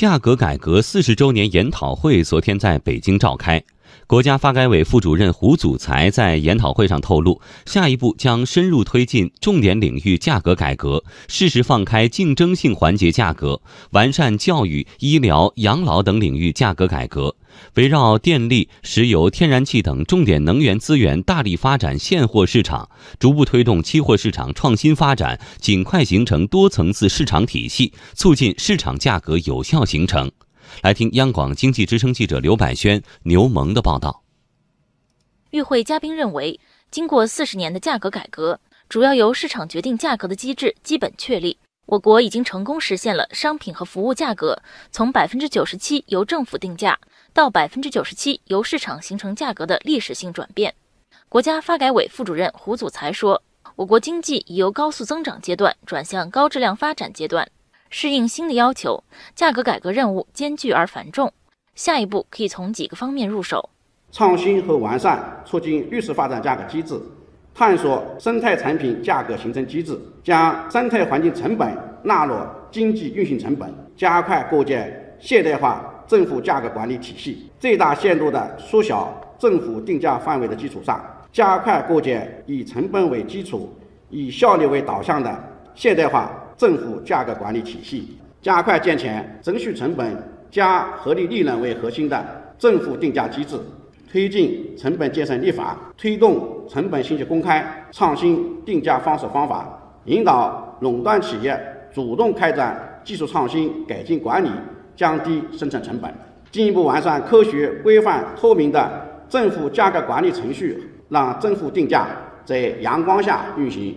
价格改革四十周年研讨会昨天在北京召开。国家发改委副主任胡祖才在研讨会上透露，下一步将深入推进重点领域价格改革，适时放开竞争性环节价格，完善教育、医疗、养老等领域价格改革。围绕电力、石油、天然气等重点能源资源，大力发展现货市场，逐步推动期货市场创新发展，尽快形成多层次市场体系，促进市场价格有效形成。来听央广经济之声记者刘百轩、牛萌的报道。与会嘉宾认为，经过四十年的价格改革，主要由市场决定价格的机制基本确立，我国已经成功实现了商品和服务价格从百分之九十七由政府定价到百分之九十七由市场形成价格的历史性转变。国家发改委副主任胡祖才说：“我国经济已由高速增长阶段转向高质量发展阶段。”适应新的要求，价格改革任务艰巨而繁重。下一步可以从几个方面入手：创新和完善促进绿色发展价格机制，探索生态产品价格形成机制，将生态环境成本纳入经济运行成本，加快构建现代化政府价格管理体系，最大限度地缩小政府定价范围的基础上，加快构建以成本为基础、以效率为导向的现代化。政府价格管理体系，加快健全征收成本加合理利润为核心的政府定价机制，推进成本节省立法，推动成本信息公开，创新定价方式方法，引导垄断企业主动开展技术创新改进管理，降低生产成本，进一步完善科学、规范、透明的政府价格管理程序，让政府定价在阳光下运行。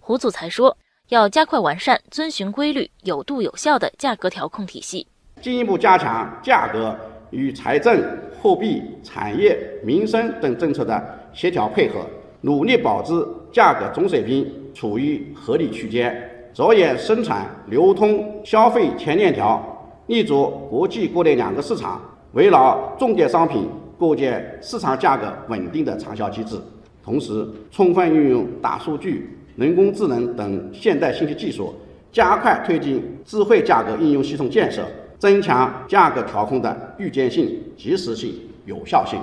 胡祖才说。要加快完善遵循规律、有度有效的价格调控体系，进一步加强价格与财政、货币、产业、民生等政策的协调配合，努力保持价格总水平处于合理区间，着眼生产、流通、消费全链条，立足国际国内两个市场，围绕重点商品构建市场价格稳定的长效机制，同时充分运用大数据。人工智能等现代信息技术，加快推进智慧价格应用系统建设，增强价格调控的预见性、及时性、有效性。